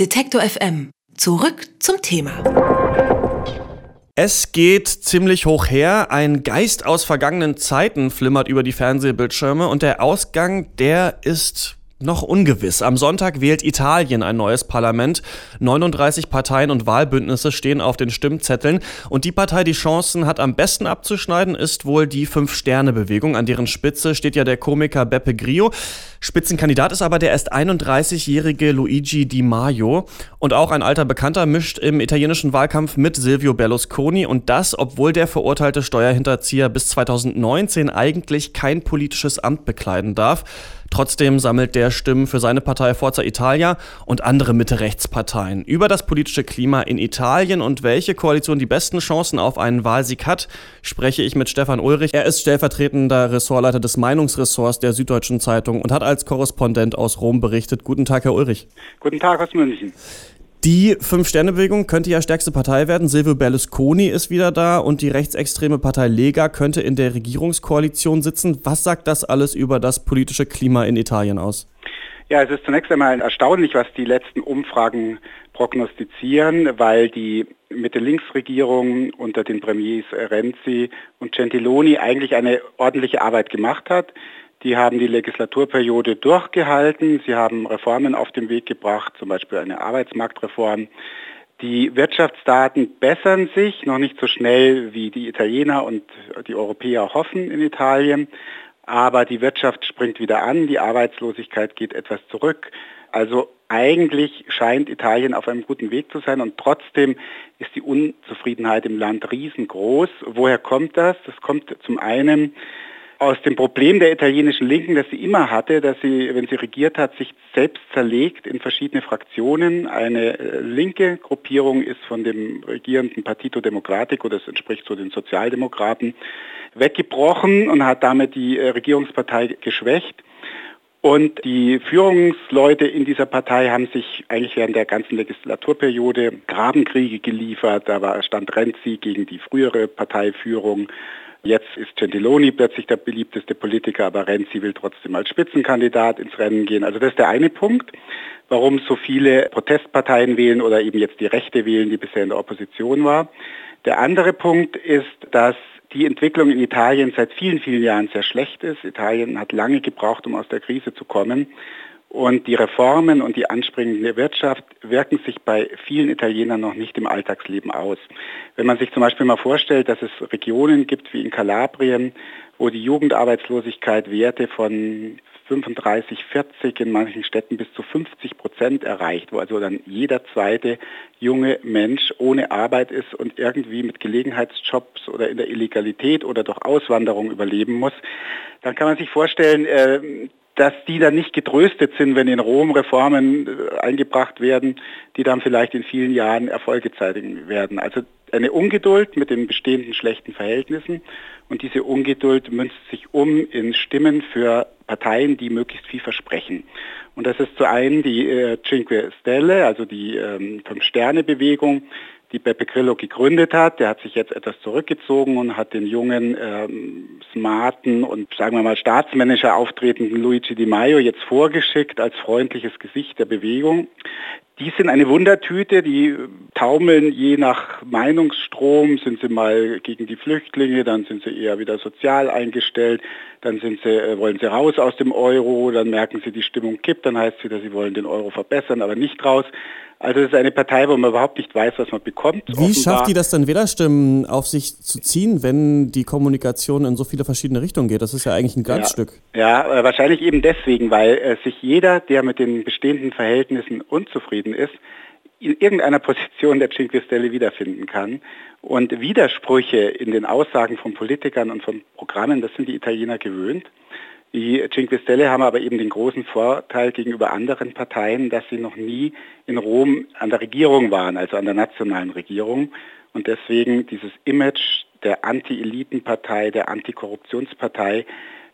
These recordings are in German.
Detektor FM. Zurück zum Thema. Es geht ziemlich hoch her. Ein Geist aus vergangenen Zeiten flimmert über die Fernsehbildschirme und der Ausgang, der ist noch ungewiss. Am Sonntag wählt Italien ein neues Parlament. 39 Parteien und Wahlbündnisse stehen auf den Stimmzetteln. Und die Partei, die Chancen hat, am besten abzuschneiden, ist wohl die Fünf-Sterne-Bewegung. An deren Spitze steht ja der Komiker Beppe Grillo. Spitzenkandidat ist aber der erst 31-jährige Luigi Di Maio. Und auch ein alter Bekannter mischt im italienischen Wahlkampf mit Silvio Berlusconi. Und das, obwohl der verurteilte Steuerhinterzieher bis 2019 eigentlich kein politisches Amt bekleiden darf. Trotzdem sammelt der Stimmen für seine Partei Forza Italia und andere Mitte-Rechts-Parteien. Über das politische Klima in Italien und welche Koalition die besten Chancen auf einen Wahlsieg hat, spreche ich mit Stefan Ulrich. Er ist stellvertretender Ressortleiter des Meinungsressorts der Süddeutschen Zeitung und hat als Korrespondent aus Rom berichtet. Guten Tag, Herr Ulrich. Guten Tag aus München. Die Fünf-Sterne-Bewegung könnte ja stärkste Partei werden. Silvio Berlusconi ist wieder da und die rechtsextreme Partei Lega könnte in der Regierungskoalition sitzen. Was sagt das alles über das politische Klima in Italien aus? Ja, es ist zunächst einmal erstaunlich, was die letzten Umfragen prognostizieren, weil die Mitte-Links-Regierung unter den Premiers Renzi und Gentiloni eigentlich eine ordentliche Arbeit gemacht hat. Die haben die Legislaturperiode durchgehalten. Sie haben Reformen auf den Weg gebracht, zum Beispiel eine Arbeitsmarktreform. Die Wirtschaftsdaten bessern sich, noch nicht so schnell wie die Italiener und die Europäer hoffen in Italien. Aber die Wirtschaft springt wieder an, die Arbeitslosigkeit geht etwas zurück. Also eigentlich scheint Italien auf einem guten Weg zu sein und trotzdem ist die Unzufriedenheit im Land riesengroß. Woher kommt das? Das kommt zum einen aus dem Problem der italienischen Linken, das sie immer hatte, dass sie, wenn sie regiert hat, sich selbst zerlegt in verschiedene Fraktionen. Eine äh, linke Gruppierung ist von dem regierenden Partito Democratico, das entspricht so den Sozialdemokraten, weggebrochen und hat damit die äh, Regierungspartei geschwächt. Und die Führungsleute in dieser Partei haben sich eigentlich während der ganzen Legislaturperiode Grabenkriege geliefert. Da war, stand Renzi gegen die frühere Parteiführung. Jetzt ist Gentiloni plötzlich der beliebteste Politiker, aber Renzi will trotzdem als Spitzenkandidat ins Rennen gehen. Also das ist der eine Punkt, warum so viele Protestparteien wählen oder eben jetzt die Rechte wählen, die bisher in der Opposition war. Der andere Punkt ist, dass die Entwicklung in Italien seit vielen, vielen Jahren sehr schlecht ist. Italien hat lange gebraucht, um aus der Krise zu kommen. Und die Reformen und die anspringende Wirtschaft wirken sich bei vielen Italienern noch nicht im Alltagsleben aus. Wenn man sich zum Beispiel mal vorstellt, dass es Regionen gibt wie in Kalabrien, wo die Jugendarbeitslosigkeit Werte von 35, 40, in manchen Städten bis zu 50 Prozent erreicht, wo also dann jeder zweite junge Mensch ohne Arbeit ist und irgendwie mit Gelegenheitsjobs oder in der Illegalität oder durch Auswanderung überleben muss, dann kann man sich vorstellen, äh, dass die dann nicht getröstet sind, wenn in Rom Reformen äh, eingebracht werden, die dann vielleicht in vielen Jahren Erfolge zeigen werden. Also eine Ungeduld mit den bestehenden schlechten Verhältnissen und diese Ungeduld münzt sich um in Stimmen für Parteien, die möglichst viel versprechen. Und das ist zu einen die äh, Cinque Stelle, also die ähm, Fünf-Sterne-Bewegung, die Beppe Grillo gegründet hat. Der hat sich jetzt etwas zurückgezogen und hat den jungen, ähm, smarten und sagen wir mal staatsmännischer auftretenden Luigi Di Maio jetzt vorgeschickt als freundliches Gesicht der Bewegung. Die sind eine Wundertüte, die taumeln je nach Meinungsstrom, sind sie mal gegen die Flüchtlinge, dann sind sie eher wieder sozial eingestellt, dann sind sie, äh, wollen sie raus aus dem Euro, dann merken sie, die Stimmung kippt, dann heißt es wieder, sie wollen den Euro verbessern, aber nicht raus. Also es ist eine Partei, wo man überhaupt nicht weiß, was man bekommt. Wie offenbar. schafft die das dann Wählerstimmen auf sich zu ziehen, wenn die Kommunikation in so viele verschiedene Richtungen geht? Das ist ja eigentlich ein Glanzstück. Ja, ja wahrscheinlich eben deswegen, weil äh, sich jeder, der mit den bestehenden Verhältnissen unzufrieden ist, in irgendeiner Position der Cinque Stelle wiederfinden kann. Und Widersprüche in den Aussagen von Politikern und von Programmen, das sind die Italiener gewöhnt. Die Cinque Stelle haben aber eben den großen Vorteil gegenüber anderen Parteien, dass sie noch nie in Rom an der Regierung waren, also an der nationalen Regierung. Und deswegen dieses Image der Anti-Eliten-Partei, der Antikorruptionspartei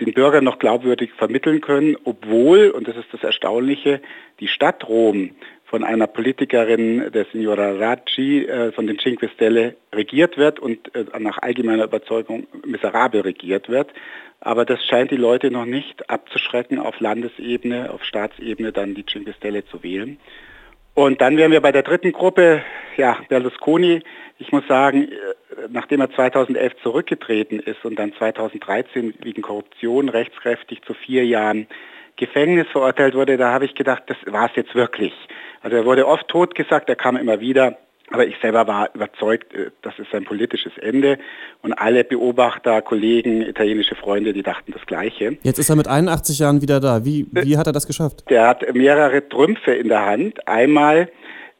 den Bürgern noch glaubwürdig vermitteln können, obwohl, und das ist das Erstaunliche, die Stadt Rom von einer Politikerin, der Signora Raggi, äh, von den Cinque Stelle regiert wird und äh, nach allgemeiner Überzeugung miserabel regiert wird. Aber das scheint die Leute noch nicht abzuschrecken, auf Landesebene, auf Staatsebene dann die Cinque Stelle zu wählen. Und dann wären wir bei der dritten Gruppe, ja, Berlusconi. Ich muss sagen, äh, nachdem er 2011 zurückgetreten ist und dann 2013 wegen Korruption rechtskräftig zu vier Jahren Gefängnis verurteilt wurde, da habe ich gedacht, das war es jetzt wirklich. Also er wurde oft totgesagt, er kam immer wieder. Aber ich selber war überzeugt, äh, das ist sein politisches Ende. Und alle Beobachter, Kollegen, italienische Freunde, die dachten das Gleiche. Jetzt ist er mit 81 Jahren wieder da. Wie, wie hat er das geschafft? Der hat mehrere Trümpfe in der Hand. Einmal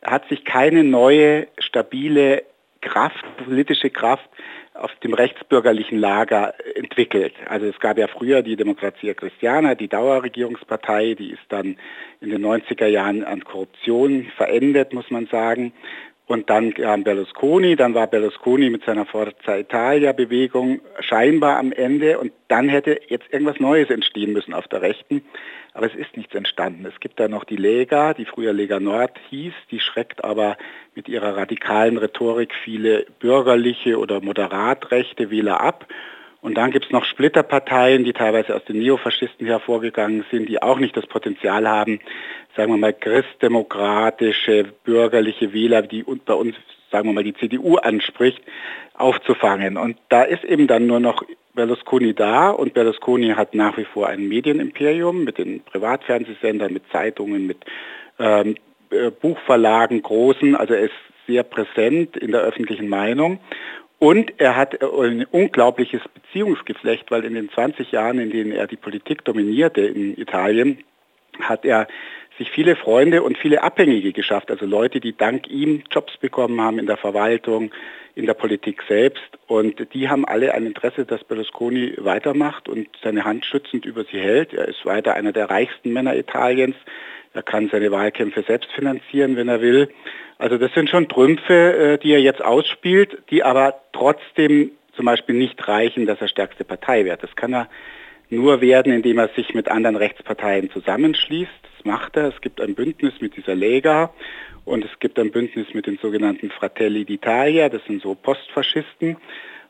hat sich keine neue, stabile Kraft, politische Kraft auf dem rechtsbürgerlichen Lager entwickelt. Also es gab ja früher die Demokratia Christiana, die Dauerregierungspartei, die ist dann in den 90er Jahren an Korruption verendet, muss man sagen. Und dann kam Berlusconi, dann war Berlusconi mit seiner Forza Italia-Bewegung scheinbar am Ende und dann hätte jetzt irgendwas Neues entstehen müssen auf der Rechten. Aber es ist nichts entstanden. Es gibt da noch die Lega, die früher Lega Nord hieß, die schreckt aber mit ihrer radikalen Rhetorik viele bürgerliche oder moderat rechte Wähler ab. Und dann gibt es noch Splitterparteien, die teilweise aus den Neofaschisten hervorgegangen sind, die auch nicht das Potenzial haben, sagen wir mal, christdemokratische, bürgerliche Wähler, die bei uns, sagen wir mal, die CDU anspricht, aufzufangen. Und da ist eben dann nur noch Berlusconi da und Berlusconi hat nach wie vor ein Medienimperium mit den Privatfernsehsendern, mit Zeitungen, mit ähm, äh, Buchverlagen, großen, also er ist sehr präsent in der öffentlichen Meinung. Und er hat äh, ein unglaubliches Beziehungsgeflecht, weil in den 20 Jahren, in denen er die Politik dominierte in Italien, hat er sich viele Freunde und viele Abhängige geschafft, also Leute, die dank ihm Jobs bekommen haben in der Verwaltung, in der Politik selbst. Und die haben alle ein Interesse, dass Berlusconi weitermacht und seine Hand schützend über sie hält. Er ist weiter einer der reichsten Männer Italiens. Er kann seine Wahlkämpfe selbst finanzieren, wenn er will. Also das sind schon Trümpfe, äh, die er jetzt ausspielt, die aber trotzdem zum Beispiel nicht reichen, dass er stärkste Partei wird. Das kann er nur werden, indem er sich mit anderen Rechtsparteien zusammenschließt. Das macht er. Es gibt ein Bündnis mit dieser Lega und es gibt ein Bündnis mit den sogenannten Fratelli d'Italia. Das sind so Postfaschisten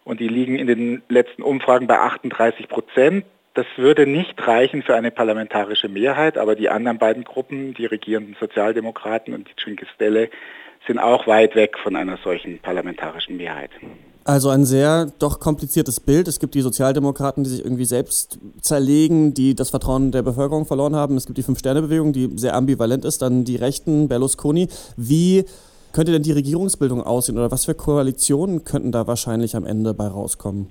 und die liegen in den letzten Umfragen bei 38 Prozent. Das würde nicht reichen für eine parlamentarische Mehrheit, aber die anderen beiden Gruppen, die regierenden Sozialdemokraten und die Cinque sind auch weit weg von einer solchen parlamentarischen Mehrheit. Also ein sehr doch kompliziertes Bild. Es gibt die Sozialdemokraten, die sich irgendwie selbst zerlegen, die das Vertrauen der Bevölkerung verloren haben. Es gibt die Fünf-Sterne-Bewegung, die sehr ambivalent ist. Dann die Rechten, Berlusconi. Wie könnte denn die Regierungsbildung aussehen oder was für Koalitionen könnten da wahrscheinlich am Ende bei rauskommen?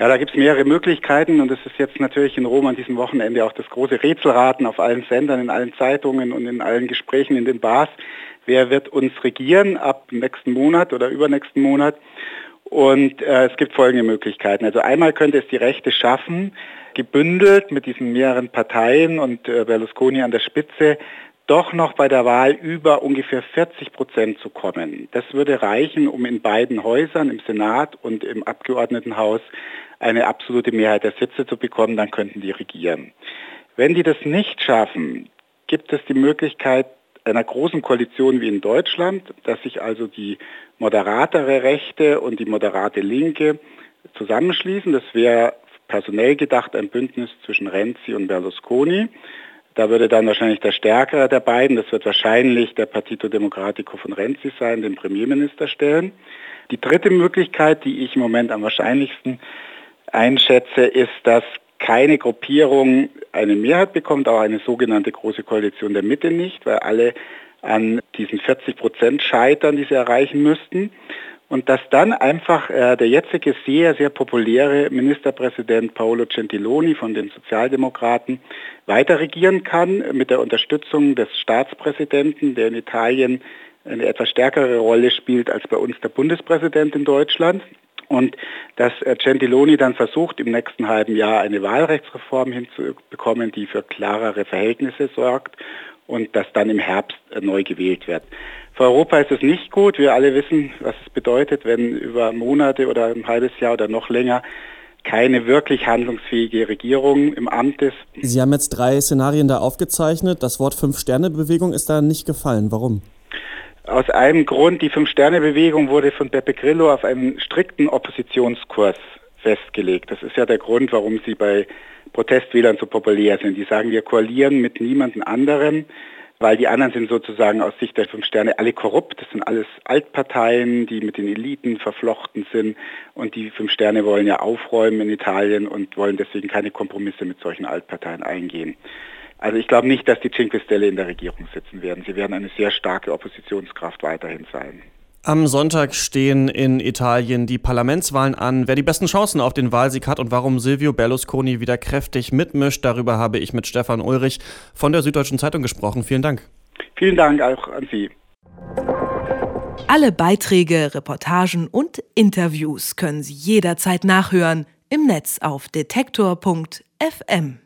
Ja, da gibt es mehrere Möglichkeiten und es ist jetzt natürlich in Rom an diesem Wochenende auch das große Rätselraten auf allen Sendern, in allen Zeitungen und in allen Gesprächen in den Bars. Wer wird uns regieren ab nächsten Monat oder übernächsten Monat? Und äh, es gibt folgende Möglichkeiten. Also einmal könnte es die Rechte schaffen, gebündelt mit diesen mehreren Parteien und äh, Berlusconi an der Spitze, doch noch bei der Wahl über ungefähr 40 Prozent zu kommen. Das würde reichen, um in beiden Häusern, im Senat und im Abgeordnetenhaus, eine absolute Mehrheit der Sitze zu bekommen, dann könnten die regieren. Wenn die das nicht schaffen, gibt es die Möglichkeit einer großen Koalition wie in Deutschland, dass sich also die moderatere Rechte und die moderate Linke zusammenschließen. Das wäre personell gedacht ein Bündnis zwischen Renzi und Berlusconi. Da würde dann wahrscheinlich der Stärkere der beiden, das wird wahrscheinlich der Partito Democratico von Renzi sein, den Premierminister stellen. Die dritte Möglichkeit, die ich im Moment am wahrscheinlichsten einschätze, ist, dass keine Gruppierung eine Mehrheit bekommt, auch eine sogenannte große Koalition der Mitte nicht, weil alle an diesen 40 Prozent scheitern, die sie erreichen müssten. Und dass dann einfach äh, der jetzige sehr, sehr populäre Ministerpräsident Paolo Gentiloni von den Sozialdemokraten weiter regieren kann mit der Unterstützung des Staatspräsidenten, der in Italien eine etwas stärkere Rolle spielt als bei uns der Bundespräsident in Deutschland. Und dass äh, Gentiloni dann versucht, im nächsten halben Jahr eine Wahlrechtsreform hinzubekommen, die für klarere Verhältnisse sorgt und dass dann im Herbst äh, neu gewählt wird. Für Europa ist es nicht gut. Wir alle wissen, was es bedeutet, wenn über Monate oder ein halbes Jahr oder noch länger keine wirklich handlungsfähige Regierung im Amt ist. Sie haben jetzt drei Szenarien da aufgezeichnet. Das Wort Fünf-Sterne-Bewegung ist da nicht gefallen. Warum? Aus einem Grund, die Fünf-Sterne-Bewegung wurde von Beppe Grillo auf einen strikten Oppositionskurs festgelegt. Das ist ja der Grund, warum sie bei Protestwählern so populär sind. Die sagen, wir koalieren mit niemandem anderen weil die anderen sind sozusagen aus Sicht der Fünf Sterne alle korrupt. Das sind alles Altparteien, die mit den Eliten verflochten sind und die Fünf Sterne wollen ja aufräumen in Italien und wollen deswegen keine Kompromisse mit solchen Altparteien eingehen. Also ich glaube nicht, dass die Cinque Stelle in der Regierung sitzen werden. Sie werden eine sehr starke Oppositionskraft weiterhin sein. Am Sonntag stehen in Italien die Parlamentswahlen an. Wer die besten Chancen auf den Wahlsieg hat und warum Silvio Berlusconi wieder kräftig mitmischt, darüber habe ich mit Stefan Ulrich von der Süddeutschen Zeitung gesprochen. Vielen Dank. Vielen Dank auch an Sie. Alle Beiträge, Reportagen und Interviews können Sie jederzeit nachhören im Netz auf detektor.fm.